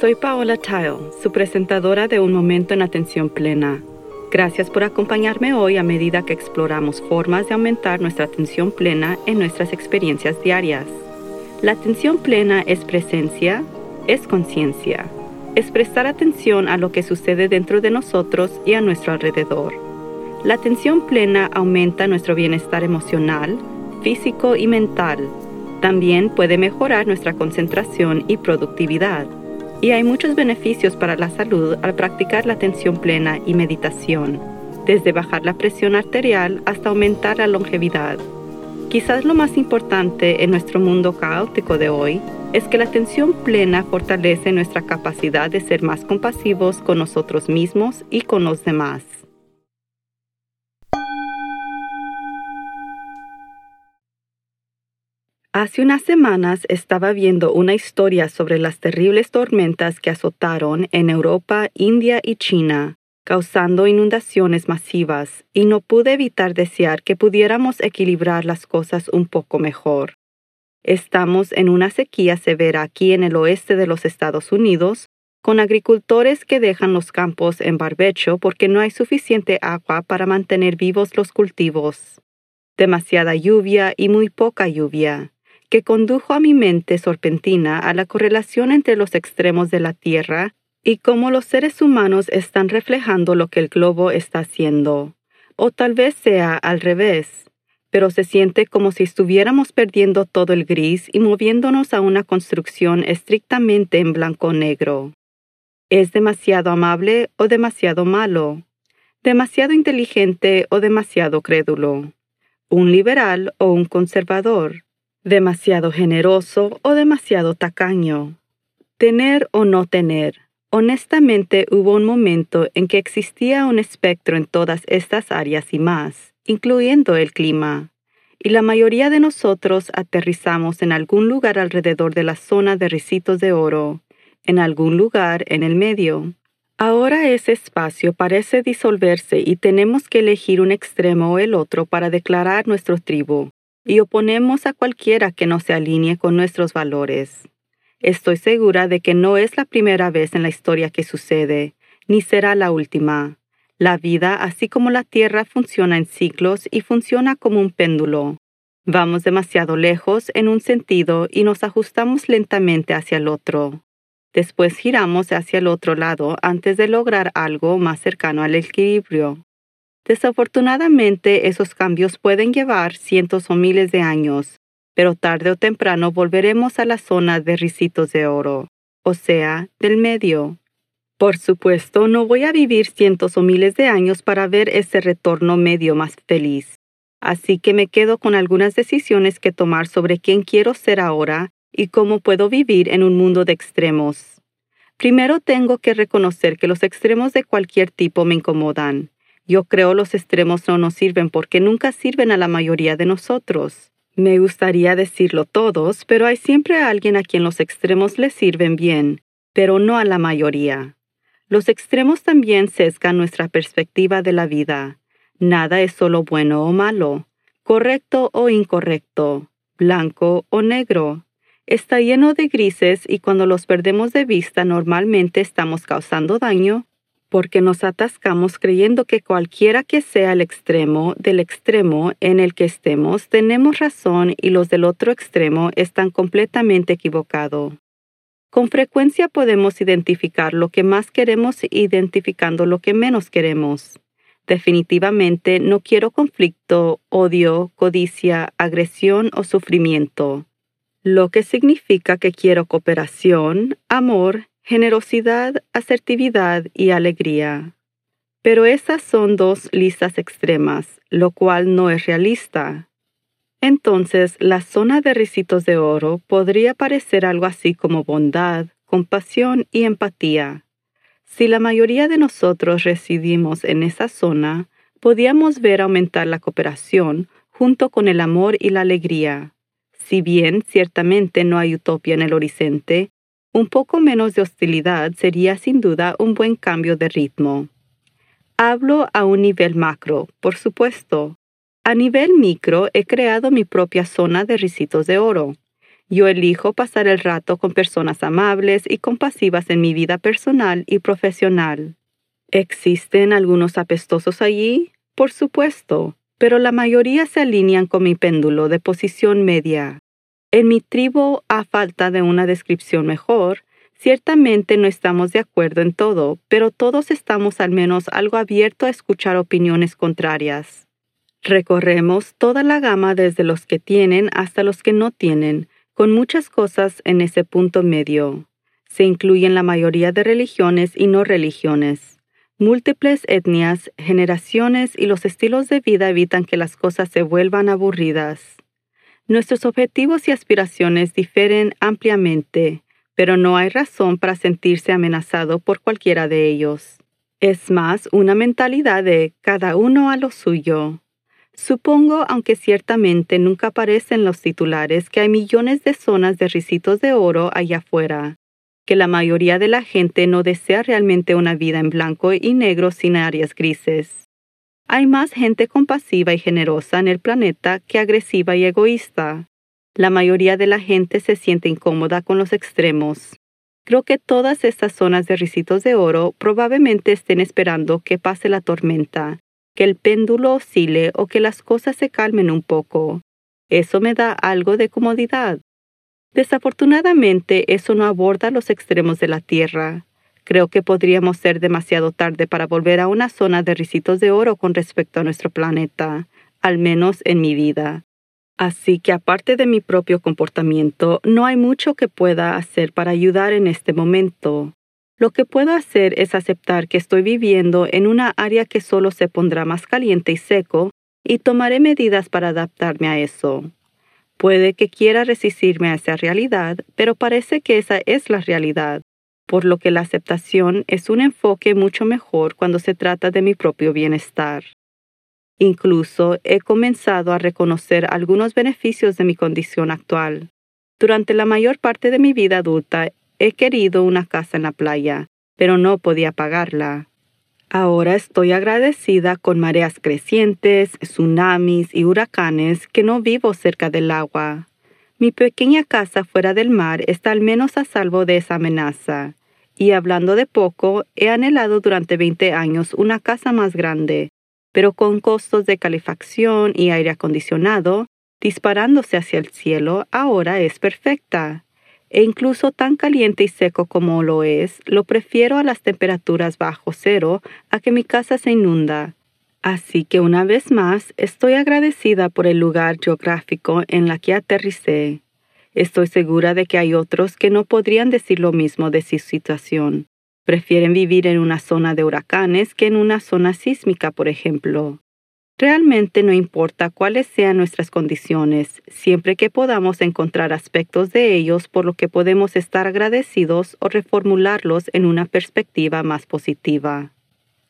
Soy Paola Tile, su presentadora de Un Momento en Atención Plena. Gracias por acompañarme hoy a medida que exploramos formas de aumentar nuestra atención plena en nuestras experiencias diarias. La atención plena es presencia, es conciencia, es prestar atención a lo que sucede dentro de nosotros y a nuestro alrededor. La atención plena aumenta nuestro bienestar emocional, físico y mental. También puede mejorar nuestra concentración y productividad. Y hay muchos beneficios para la salud al practicar la atención plena y meditación, desde bajar la presión arterial hasta aumentar la longevidad. Quizás lo más importante en nuestro mundo caótico de hoy es que la atención plena fortalece nuestra capacidad de ser más compasivos con nosotros mismos y con los demás. Hace unas semanas estaba viendo una historia sobre las terribles tormentas que azotaron en Europa, India y China, causando inundaciones masivas, y no pude evitar desear que pudiéramos equilibrar las cosas un poco mejor. Estamos en una sequía severa aquí en el oeste de los Estados Unidos, con agricultores que dejan los campos en barbecho porque no hay suficiente agua para mantener vivos los cultivos. Demasiada lluvia y muy poca lluvia que condujo a mi mente sorpentina a la correlación entre los extremos de la Tierra y cómo los seres humanos están reflejando lo que el globo está haciendo. O tal vez sea al revés, pero se siente como si estuviéramos perdiendo todo el gris y moviéndonos a una construcción estrictamente en blanco-negro. ¿Es demasiado amable o demasiado malo? ¿Demasiado inteligente o demasiado crédulo? ¿Un liberal o un conservador? Demasiado generoso o demasiado tacaño. Tener o no tener. Honestamente hubo un momento en que existía un espectro en todas estas áreas y más, incluyendo el clima, y la mayoría de nosotros aterrizamos en algún lugar alrededor de la zona de ricitos de oro, en algún lugar en el medio. Ahora ese espacio parece disolverse y tenemos que elegir un extremo o el otro para declarar nuestro tribu, y oponemos a cualquiera que no se alinee con nuestros valores. Estoy segura de que no es la primera vez en la historia que sucede, ni será la última. La vida, así como la Tierra, funciona en ciclos y funciona como un péndulo. Vamos demasiado lejos en un sentido y nos ajustamos lentamente hacia el otro. Después giramos hacia el otro lado antes de lograr algo más cercano al equilibrio. Desafortunadamente, esos cambios pueden llevar cientos o miles de años, pero tarde o temprano volveremos a la zona de ricitos de oro, o sea, del medio. Por supuesto, no voy a vivir cientos o miles de años para ver ese retorno medio más feliz. Así que me quedo con algunas decisiones que tomar sobre quién quiero ser ahora y cómo puedo vivir en un mundo de extremos. Primero tengo que reconocer que los extremos de cualquier tipo me incomodan. Yo creo los extremos no nos sirven porque nunca sirven a la mayoría de nosotros. Me gustaría decirlo todos, pero hay siempre alguien a quien los extremos le sirven bien, pero no a la mayoría. Los extremos también sesgan nuestra perspectiva de la vida. Nada es solo bueno o malo, correcto o incorrecto, blanco o negro. Está lleno de grises y cuando los perdemos de vista normalmente estamos causando daño porque nos atascamos creyendo que cualquiera que sea el extremo del extremo en el que estemos, tenemos razón y los del otro extremo están completamente equivocados. Con frecuencia podemos identificar lo que más queremos identificando lo que menos queremos. Definitivamente no quiero conflicto, odio, codicia, agresión o sufrimiento, lo que significa que quiero cooperación, amor, generosidad, asertividad y alegría. Pero esas son dos listas extremas, lo cual no es realista. Entonces, la zona de ricitos de oro podría parecer algo así como bondad, compasión y empatía. Si la mayoría de nosotros residimos en esa zona, podíamos ver aumentar la cooperación junto con el amor y la alegría. Si bien ciertamente no hay utopía en el horizonte, un poco menos de hostilidad sería sin duda un buen cambio de ritmo. Hablo a un nivel macro, por supuesto. A nivel micro he creado mi propia zona de ricitos de oro. Yo elijo pasar el rato con personas amables y compasivas en mi vida personal y profesional. ¿Existen algunos apestosos allí? Por supuesto, pero la mayoría se alinean con mi péndulo de posición media. En mi tribu, a falta de una descripción mejor, ciertamente no estamos de acuerdo en todo, pero todos estamos al menos algo abiertos a escuchar opiniones contrarias. Recorremos toda la gama desde los que tienen hasta los que no tienen, con muchas cosas en ese punto medio. Se incluyen la mayoría de religiones y no religiones. Múltiples etnias, generaciones y los estilos de vida evitan que las cosas se vuelvan aburridas. Nuestros objetivos y aspiraciones difieren ampliamente, pero no hay razón para sentirse amenazado por cualquiera de ellos. Es más una mentalidad de cada uno a lo suyo. Supongo, aunque ciertamente nunca aparecen los titulares, que hay millones de zonas de risitos de oro allá afuera, que la mayoría de la gente no desea realmente una vida en blanco y negro sin áreas grises. Hay más gente compasiva y generosa en el planeta que agresiva y egoísta. La mayoría de la gente se siente incómoda con los extremos. Creo que todas estas zonas de risitos de oro probablemente estén esperando que pase la tormenta, que el péndulo oscile o que las cosas se calmen un poco. Eso me da algo de comodidad. Desafortunadamente, eso no aborda los extremos de la Tierra. Creo que podríamos ser demasiado tarde para volver a una zona de risitos de oro con respecto a nuestro planeta, al menos en mi vida. Así que aparte de mi propio comportamiento, no hay mucho que pueda hacer para ayudar en este momento. Lo que puedo hacer es aceptar que estoy viviendo en una área que solo se pondrá más caliente y seco y tomaré medidas para adaptarme a eso. Puede que quiera resistirme a esa realidad, pero parece que esa es la realidad por lo que la aceptación es un enfoque mucho mejor cuando se trata de mi propio bienestar. Incluso he comenzado a reconocer algunos beneficios de mi condición actual. Durante la mayor parte de mi vida adulta he querido una casa en la playa, pero no podía pagarla. Ahora estoy agradecida con mareas crecientes, tsunamis y huracanes que no vivo cerca del agua. Mi pequeña casa fuera del mar está al menos a salvo de esa amenaza y hablando de poco, he anhelado durante 20 años una casa más grande, pero con costos de calefacción y aire acondicionado disparándose hacia el cielo, ahora es perfecta. E incluso tan caliente y seco como lo es, lo prefiero a las temperaturas bajo cero a que mi casa se inunda. Así que una vez más estoy agradecida por el lugar geográfico en la que aterricé. Estoy segura de que hay otros que no podrían decir lo mismo de su situación. Prefieren vivir en una zona de huracanes que en una zona sísmica, por ejemplo. Realmente no importa cuáles sean nuestras condiciones, siempre que podamos encontrar aspectos de ellos por lo que podemos estar agradecidos o reformularlos en una perspectiva más positiva.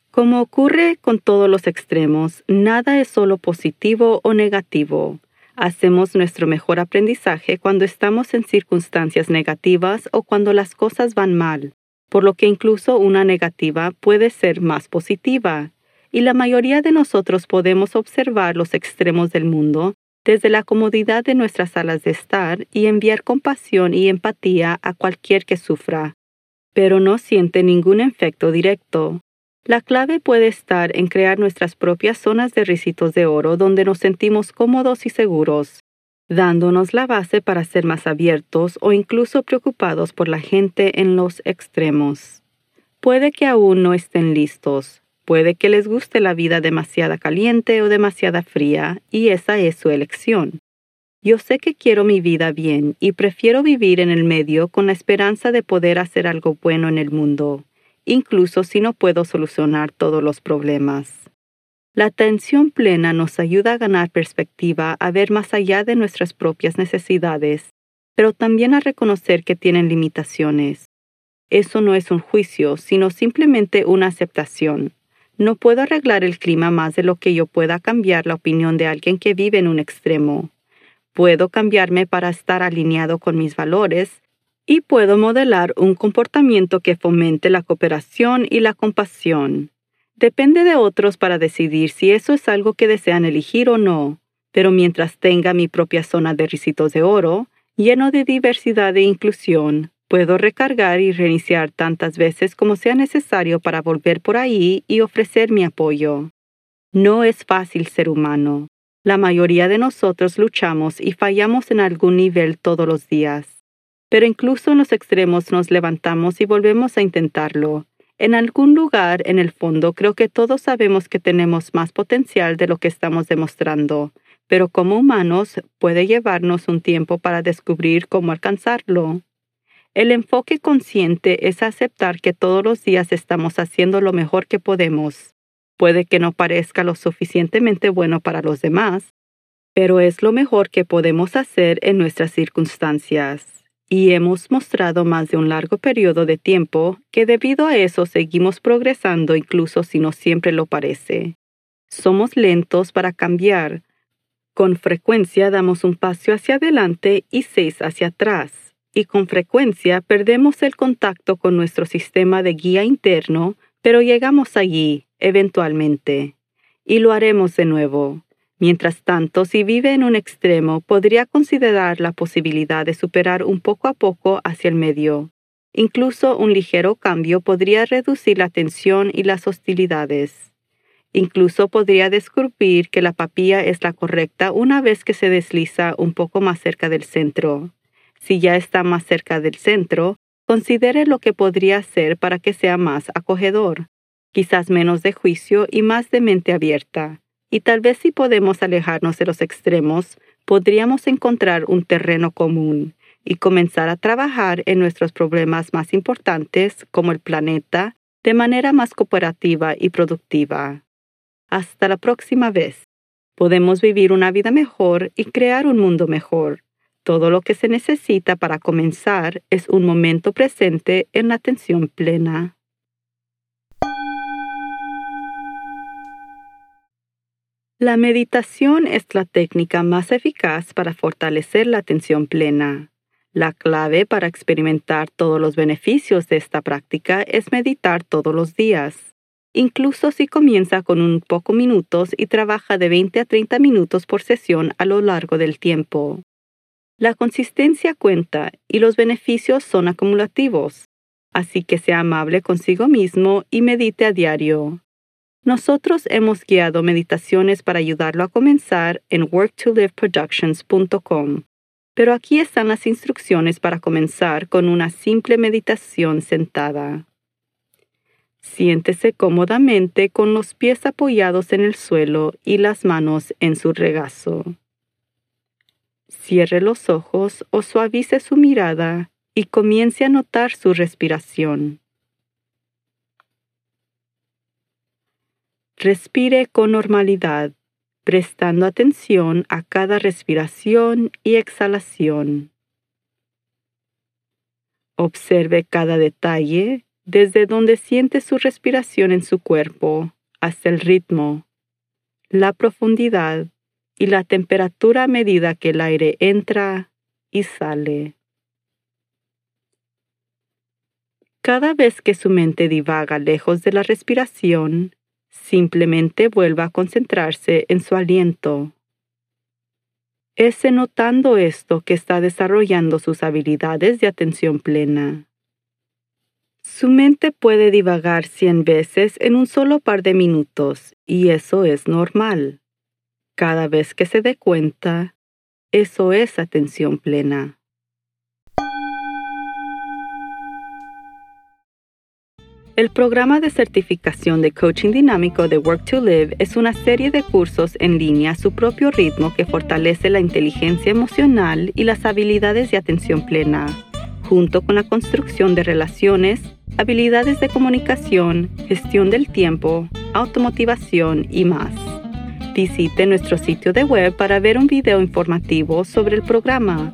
Como ocurre con todos los extremos, nada es solo positivo o negativo. Hacemos nuestro mejor aprendizaje cuando estamos en circunstancias negativas o cuando las cosas van mal, por lo que incluso una negativa puede ser más positiva. Y la mayoría de nosotros podemos observar los extremos del mundo desde la comodidad de nuestras salas de estar y enviar compasión y empatía a cualquier que sufra, pero no siente ningún efecto directo. La clave puede estar en crear nuestras propias zonas de risitos de oro donde nos sentimos cómodos y seguros, dándonos la base para ser más abiertos o incluso preocupados por la gente en los extremos. Puede que aún no estén listos, puede que les guste la vida demasiada caliente o demasiada fría, y esa es su elección. Yo sé que quiero mi vida bien y prefiero vivir en el medio con la esperanza de poder hacer algo bueno en el mundo incluso si no puedo solucionar todos los problemas. La atención plena nos ayuda a ganar perspectiva, a ver más allá de nuestras propias necesidades, pero también a reconocer que tienen limitaciones. Eso no es un juicio, sino simplemente una aceptación. No puedo arreglar el clima más de lo que yo pueda cambiar la opinión de alguien que vive en un extremo. Puedo cambiarme para estar alineado con mis valores, y puedo modelar un comportamiento que fomente la cooperación y la compasión. Depende de otros para decidir si eso es algo que desean elegir o no, pero mientras tenga mi propia zona de risitos de oro, Lleno de diversidad e inclusión, puedo recargar y reiniciar tantas veces como sea necesario para volver por ahí y ofrecer mi apoyo. No es fácil ser humano. La mayoría de nosotros luchamos y fallamos en algún nivel todos los días. Pero incluso en los extremos nos levantamos y volvemos a intentarlo. En algún lugar, en el fondo, creo que todos sabemos que tenemos más potencial de lo que estamos demostrando, pero como humanos puede llevarnos un tiempo para descubrir cómo alcanzarlo. El enfoque consciente es aceptar que todos los días estamos haciendo lo mejor que podemos Puede que no parezca lo suficientemente bueno para los demás, pero es lo mejor que podemos hacer en nuestras circunstancias. Y hemos mostrado más de un largo periodo de tiempo que debido a eso seguimos progresando incluso si no siempre lo parece. Somos lentos para cambiar. Con frecuencia damos un paso hacia adelante y seis hacia atrás, y con frecuencia perdemos el contacto con nuestro sistema de guía interno, pero llegamos allí, eventualmente, y lo haremos de nuevo. Mientras tanto, si vive en un extremo, podría considerar la posibilidad de superar un poco a poco hacia el medio. Incluso un ligero cambio podría reducir la tensión y las hostilidades. Incluso podría descubrir que la papilla es la correcta una vez que se desliza un poco más cerca del centro. Si ya está más cerca del centro, considere lo que podría hacer para que sea más acogedor quizás menos de juicio y más de mente abierta. Y tal vez si podemos alejarnos de los extremos, podríamos encontrar un terreno común y comenzar a trabajar en nuestros problemas más importantes, como el planeta, de manera más cooperativa y productiva. Hasta la próxima vez. Podemos vivir una vida mejor y crear un mundo mejor. Todo lo que se necesita para comenzar es un momento presente en la atención plena. La meditación es la técnica más eficaz para fortalecer la atención plena. La clave para experimentar todos los beneficios de esta práctica es meditar todos los días. Incluso si comienza con un poco minutos y trabaja de 20 a 30 minutos por sesión a lo largo del tiempo. La consistencia cuenta y los beneficios son acumulativos, así que sea amable consigo mismo y medite a diario. Nosotros hemos guiado meditaciones para ayudarlo a comenzar en worktoliveproductions.com. Pero aquí están las instrucciones para comenzar con una simple meditación sentada. Siéntese cómodamente con los pies apoyados en el suelo y las manos en su regazo. Cierre los ojos o suavice su mirada y comience a notar su respiración. Respire con normalidad, prestando atención a cada respiración y exhalación. Observe cada detalle desde donde siente su respiración en su cuerpo hasta el ritmo, la profundidad y la temperatura a medida que el aire entra y sale. Cada vez que su mente divaga lejos de la respiración, Simplemente vuelva a concentrarse en su aliento. Es notando esto que está desarrollando sus habilidades de atención plena. Su mente puede divagar cien veces en un solo par de minutos y eso es normal. Cada vez que se dé cuenta, eso es atención plena. El programa de certificación de coaching dinámico de Work to Live es una serie de cursos en línea a su propio ritmo que fortalece la inteligencia emocional y las habilidades de atención plena, junto con la construcción de relaciones, habilidades de comunicación, gestión del tiempo, automotivación y más. Visite nuestro sitio de web para ver un video informativo sobre el programa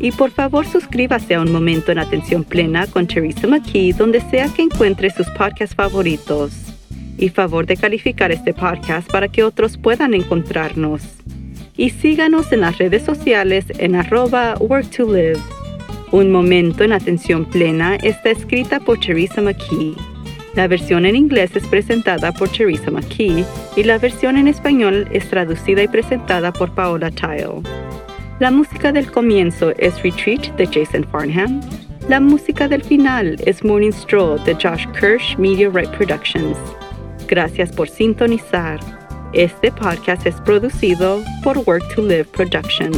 Y por favor suscríbase a Un Momento en Atención Plena con Teresa McKee donde sea que encuentre sus podcasts favoritos. Y favor de calificar este podcast para que otros puedan encontrarnos. Y síganos en las redes sociales en arroba work to live. Un Momento en Atención Plena está escrita por Teresa McKee. La versión en inglés es presentada por Teresa McKee y la versión en español es traducida y presentada por Paola Tile. La música del comienzo es Retreat de Jason Farnham. La música del final es Morning Stroll de Josh Kirsch Right Productions. Gracias por sintonizar. Este podcast es producido por Work to Live Productions.